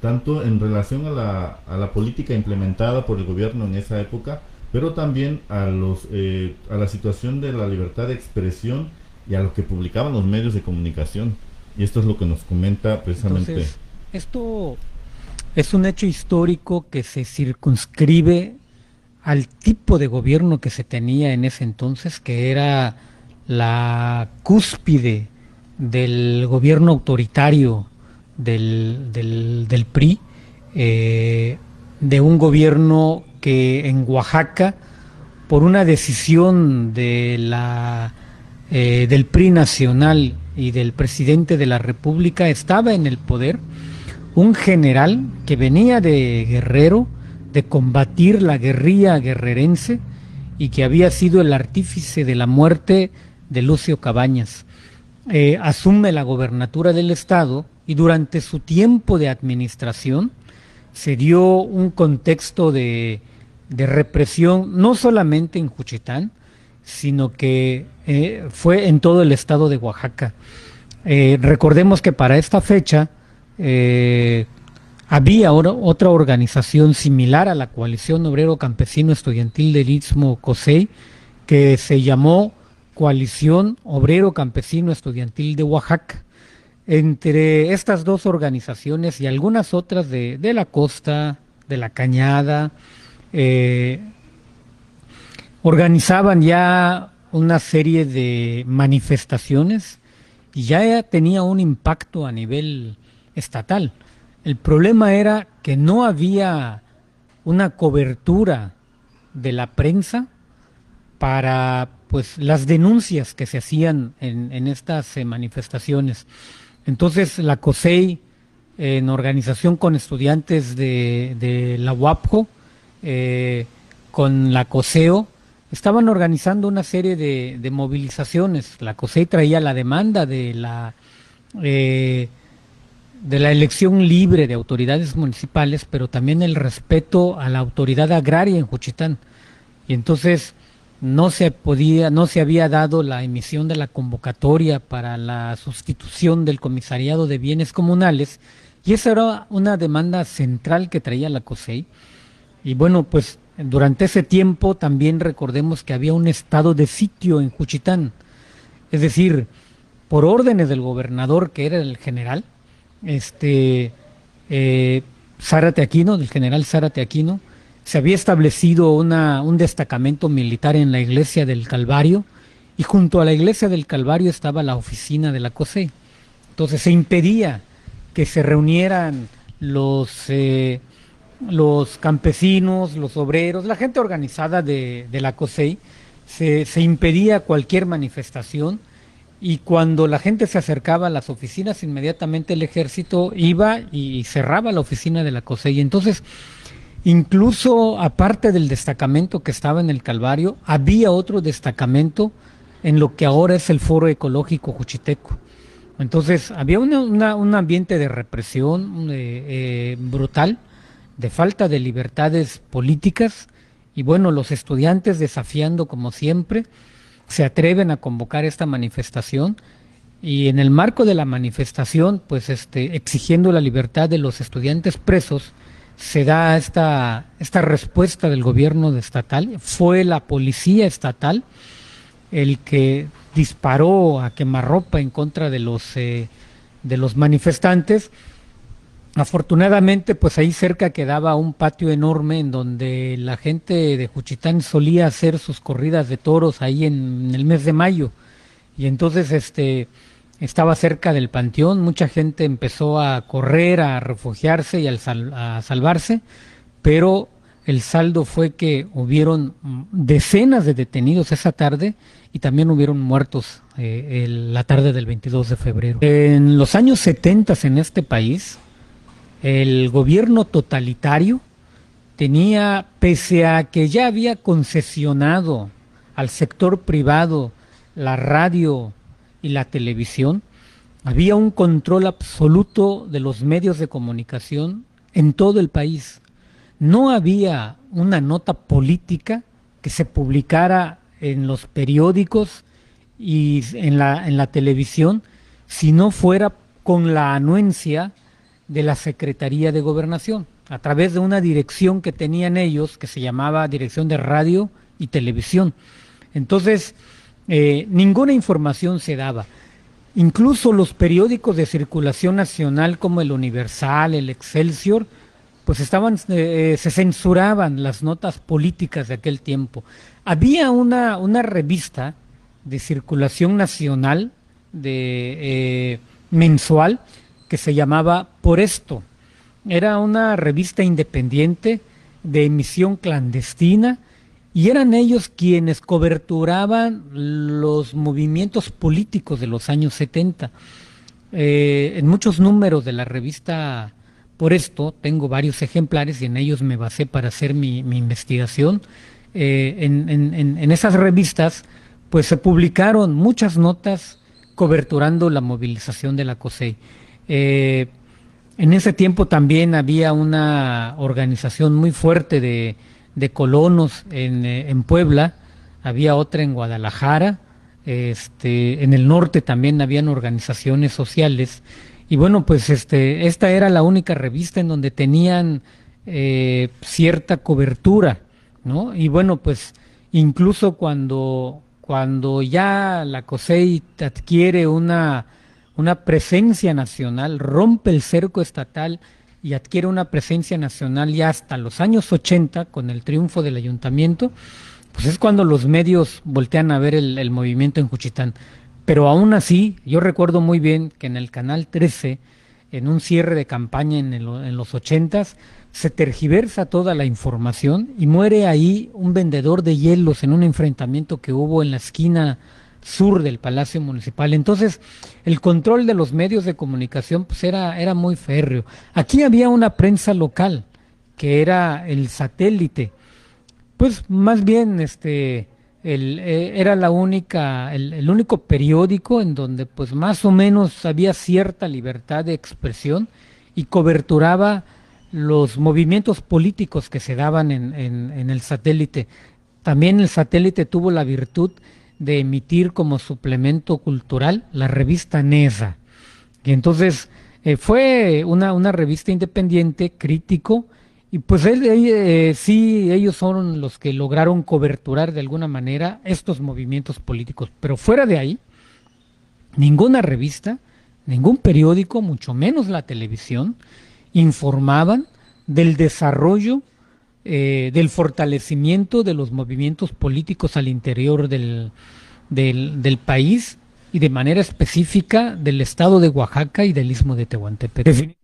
tanto en relación a la, a la política implementada por el gobierno en esa época, pero también a, los, eh, a la situación de la libertad de expresión y a lo que publicaban los medios de comunicación. Y esto es lo que nos comenta precisamente. esto es un hecho histórico que se circunscribe al tipo de gobierno que se tenía en ese entonces, que era la cúspide del gobierno autoritario del, del, PRI, eh, de un gobierno que en Oaxaca, por una decisión de la, eh, del PRI nacional y del presidente de la República, estaba en el poder un general que venía de Guerrero, de combatir la guerrilla guerrerense y que había sido el artífice de la muerte de Lucio Cabañas. Eh, asume la gobernatura del estado y durante su tiempo de administración se dio un contexto de, represión no solamente en Juchitán, sino que eh, fue en todo el estado de Oaxaca. Eh, recordemos que para esta fecha, había otra organización similar a la Coalición Obrero Campesino Estudiantil del Istmo COSEI, que se llamó Coalición Obrero Campesino Estudiantil de Oaxaca. Entre estas dos organizaciones y algunas otras de, la costa, de la cañada, eh, organizaban ya una serie de manifestaciones y ya tenía un impacto a nivel estatal. El problema era que no había una cobertura de la prensa para pues las denuncias que se hacían en, estas eh, manifestaciones. Entonces la COSEI, en organización con estudiantes de, la UAPJO, eh, con la COSEO, estaban organizando una serie de, movilizaciones. La COSEI traía la demanda de la eh, de la elección libre de autoridades municipales, pero también el respeto a la autoridad agraria en Juchitán. Y entonces no se podía, no se había dado la emisión de la convocatoria para la sustitución del comisariado de bienes comunales, y esa era una demanda central que traía la COSEI. Y bueno, pues durante ese tiempo también recordemos que había un estado de sitio en Juchitán, es decir, por órdenes del gobernador, que era el general, este, eh, Zárate Aquino, del general Zárate Aquino, se había establecido una, un destacamento militar en la iglesia del Calvario y junto a la iglesia del Calvario estaba la oficina de la COSE. Entonces se impedía que se reunieran los, eh, los campesinos, los obreros, la gente organizada de, de la COSEI, se, se impedía cualquier manifestación y cuando la gente se acercaba a las oficinas, inmediatamente el ejército iba y cerraba la oficina de la COSEI. Entonces, incluso aparte del destacamento que estaba en el Calvario, había otro destacamento en lo que ahora es el Foro Ecológico Juchiteco. Entonces, había una, un ambiente de represión eh, eh, brutal, de falta de libertades políticas, y bueno, los estudiantes desafiando como siempre, se atreven a convocar esta manifestación y en el marco de la manifestación, pues este, exigiendo la libertad de los estudiantes presos, se da esta, esta respuesta del gobierno estatal. Fue la policía estatal el que disparó a quemarropa en contra de los, eh, de los manifestantes Afortunadamente, pues ahí cerca quedaba un patio enorme en donde la gente de Juchitán solía hacer sus corridas de toros ahí en, el mes de mayo. Y entonces este estaba cerca del panteón, mucha gente empezó a correr, a refugiarse y a salvarse, pero el saldo fue que hubieron decenas de detenidos esa tarde y también hubieron muertos eh, la tarde del 22 de febrero. En los años 70 en este país, el gobierno totalitario tenía, pese a que ya había concesionado al sector privado la radio y la televisión, había un control absoluto de los medios de comunicación en todo el país. No había una nota política que se publicara en los periódicos y en la, televisión si no fuera con la anuencia de la Secretaría de Gobernación, a través de una dirección que tenían ellos, que se llamaba Dirección de Radio y Televisión. Entonces, eh, ninguna información se daba. Incluso los periódicos de circulación nacional como el Universal, el Excelsior, pues estaban, eh, eh, se censuraban las notas políticas de aquel tiempo. Había una, una revista de circulación nacional de mensual que se llamaba Por esto. Era una revista independiente de emisión clandestina y eran ellos quienes coberturaban los movimientos políticos de los años 70. Eh, en muchos números de la revista Por esto tengo varios ejemplares y en ellos me basé para hacer mi, investigación. Eh, en, esas revistas pues se publicaron muchas notas coberturando la movilización de la COSEI. Eh, en ese tiempo también había una organización muy fuerte de, colonos eh, en, Puebla, había otra en Guadalajara, este, en el norte también habían organizaciones sociales. Y bueno pues este esta era la única revista en donde tenían eh, cierta cobertura no y bueno pues incluso cuando cuando ya la COSEI adquiere una una presencia nacional, rompe el cerco estatal y adquiere una presencia nacional ya hasta los años 80 con el triunfo del ayuntamiento, pues es cuando los medios voltean a ver el, movimiento en Juchitán. Pero aún así, yo recuerdo muy bien que en el Canal 13, en un cierre de campaña en, en los 80 se tergiversa toda la información y muere ahí un vendedor de hielos en un enfrentamiento que hubo en la esquina sur del Palacio Municipal. Entonces, el control de los medios de comunicación pues era, era muy férreo. Aquí había una prensa local, que era el satélite. Pues más bien este el, eh, era la única, el, el, único periódico en donde pues más o menos había cierta libertad de expresión y coberturaba los movimientos políticos que se daban en, en, en el satélite. También el satélite tuvo la virtud de emitir como suplemento cultural la revista Neza. Y entonces eh, fue una, una, revista independiente, crítico, y pues él, eh, sí, ellos son los que lograron coberturar de alguna manera estos movimientos políticos. Pero fuera de ahí, ninguna revista ningún periódico, mucho menos la televisión, informaban del desarrollo, eh, del fortalecimiento de los movimientos políticos al interior del, del, país y de manera específica del estado de Oaxaca y del istmo de Tehuantepec.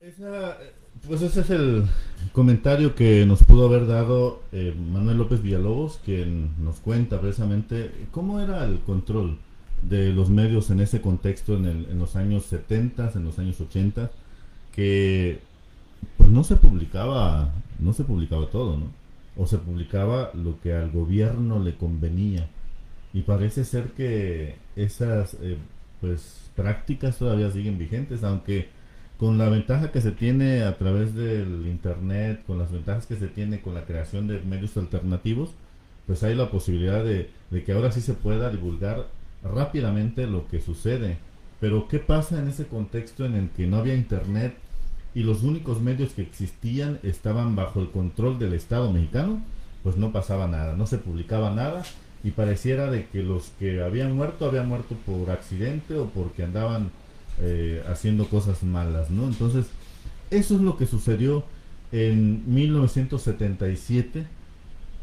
Esa, pues ese es el comentario que nos pudo haber dado eh, Manuel López Villalobos, quien nos cuenta precisamente cómo era el control de los medios en ese contexto en, el- en los años 70, en los años 80, que pues no se publicaba, no se publicaba todo, ¿no? O se publicaba lo que al gobierno le convenía. Y parece ser que esas eh, pues prácticas todavía siguen vigentes, aunque con la ventaja que se tiene a través del internet, con las ventajas que se tiene con la creación de medios alternativos, pues hay la posibilidad de, de que ahora sí se pueda divulgar rápidamente lo que sucede. Pero ¿qué pasa en ese contexto en el que no había internet y los únicos medios que existían estaban bajo el control del Estado mexicano? Pues no pasaba nada, no se publicaba nada y pareciera de que los que habían muerto habían muerto por accidente o porque andaban eh, haciendo cosas malas, ¿no? Entonces, eso es lo que sucedió en 1977,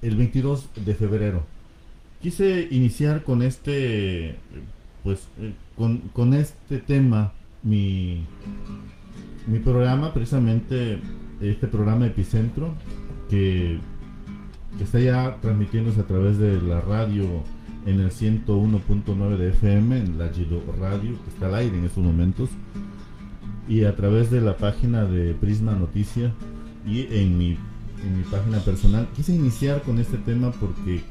el 22 de febrero. Quise iniciar con este, pues, eh, con, con este tema, mi, mi programa, precisamente este programa Epicentro, que, está ya transmitiéndose a través de la radio en el 101.9 de FM, en la Gido Radio, que está al aire en estos momentos, y a través de la página de Prisma Noticia y en mi, en mi página personal. Quise iniciar con este tema porque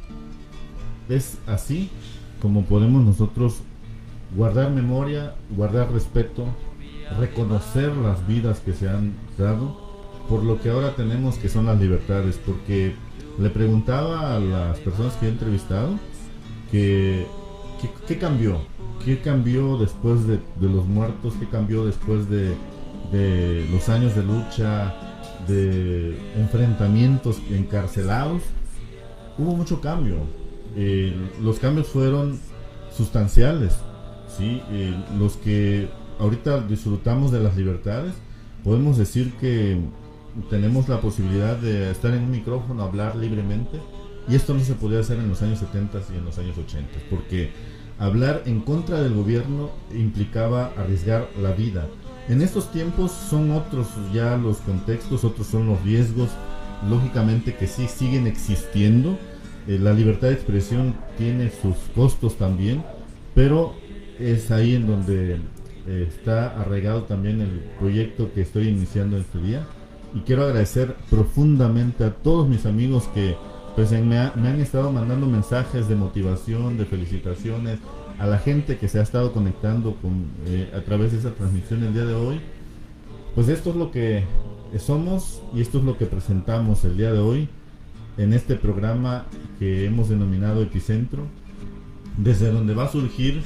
es así como podemos nosotros guardar memoria, guardar respeto, reconocer las vidas que se han dado por lo que ahora tenemos que son las libertades, porque le preguntaba a las personas que he entrevistado que qué, cambió, qué cambió después de, de los muertos, qué cambió después de, de los años de lucha, de enfrentamientos encarcelados, hubo mucho cambio. Eh, los cambios fueron sustanciales, ¿sí? Eh, los que ahorita disfrutamos de las libertades, podemos decir que tenemos la posibilidad de estar en un micrófono, hablar libremente, y esto no se podía hacer en los años 70 y en los años 80, porque hablar en contra del gobierno implicaba arriesgar la vida. En estos tiempos son otros ya los contextos, otros son los riesgos, lógicamente que sí siguen existiendo. Eh, la libertad de expresión tiene sus costos también, pero es ahí en donde eh, está arraigado también el proyecto que estoy iniciando este día. Y quiero agradecer profundamente a todos mis amigos que pues me, ha- me han estado mandando mensajes de motivación, de felicitaciones, a la gente que se ha estado conectando con, eh, a través de esa transmisión el día de hoy. Pues esto es lo que somos y esto es lo que presentamos el día de hoy en este programa que hemos denominado Epicentro, desde donde va a surgir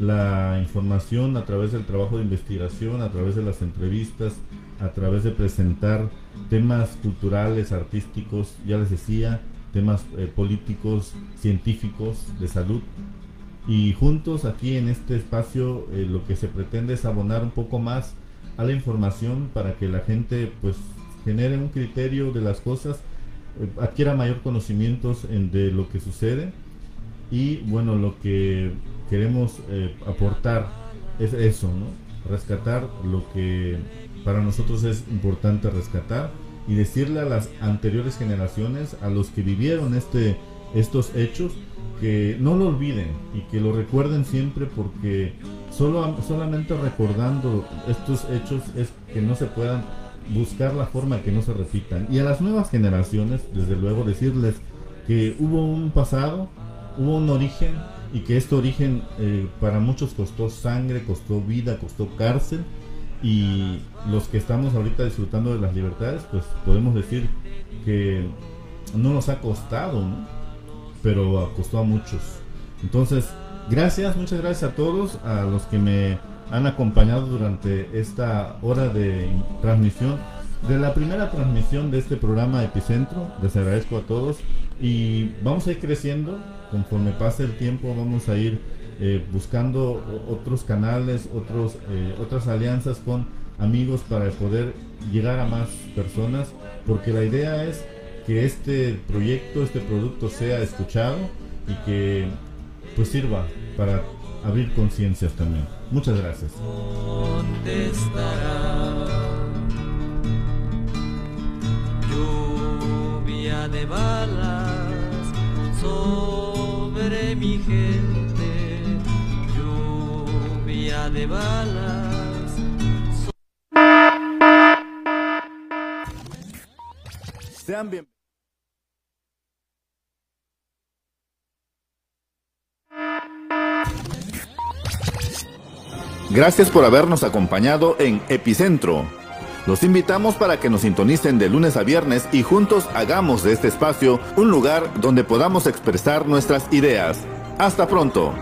la información a través del trabajo de investigación, a través de las entrevistas, a través de presentar temas culturales, artísticos, ya les decía, temas eh, políticos, científicos, de salud. Y juntos aquí en este espacio eh, lo que se pretende es abonar un poco más a la información para que la gente pues genere un criterio de las cosas, eh, adquiera mayor conocimientos en- de lo que sucede y bueno, lo que queremos eh, aportar es eso, ¿no? Rescatar lo que para nosotros es importante rescatar y decirle a las anteriores generaciones, a los que vivieron este, estos hechos, que no lo olviden y que lo recuerden siempre porque solo, solamente recordando estos hechos es que no se puedan buscar la forma que no se repitan. Y a las nuevas generaciones, desde luego, decirles que hubo un pasado, hubo un origen y que este origen eh, para muchos costó sangre, costó vida, costó cárcel y los que estamos ahorita disfrutando de las libertades, pues podemos decir que no nos ha costado, ¿no? pero costó a muchos. Entonces, gracias, muchas gracias a todos, a los que me han acompañado durante esta hora de transmisión, de la primera transmisión de este programa Epicentro. Les agradezco a todos y vamos a ir creciendo conforme pase el tiempo, vamos a ir eh, buscando otros canales, otros, eh, otras alianzas con amigos para poder llegar a más personas, porque la idea es que este proyecto, este producto sea escuchado y que pues sirva para abrir conciencias también. Muchas gracias. ¿Dónde? Lluvia de balas sobre mi gente, lluvia de balas. Sean bien. Gracias por habernos acompañado en Epicentro. Los invitamos para que nos sintonicen de lunes a viernes y juntos hagamos de este espacio un lugar donde podamos expresar nuestras ideas. Hasta pronto.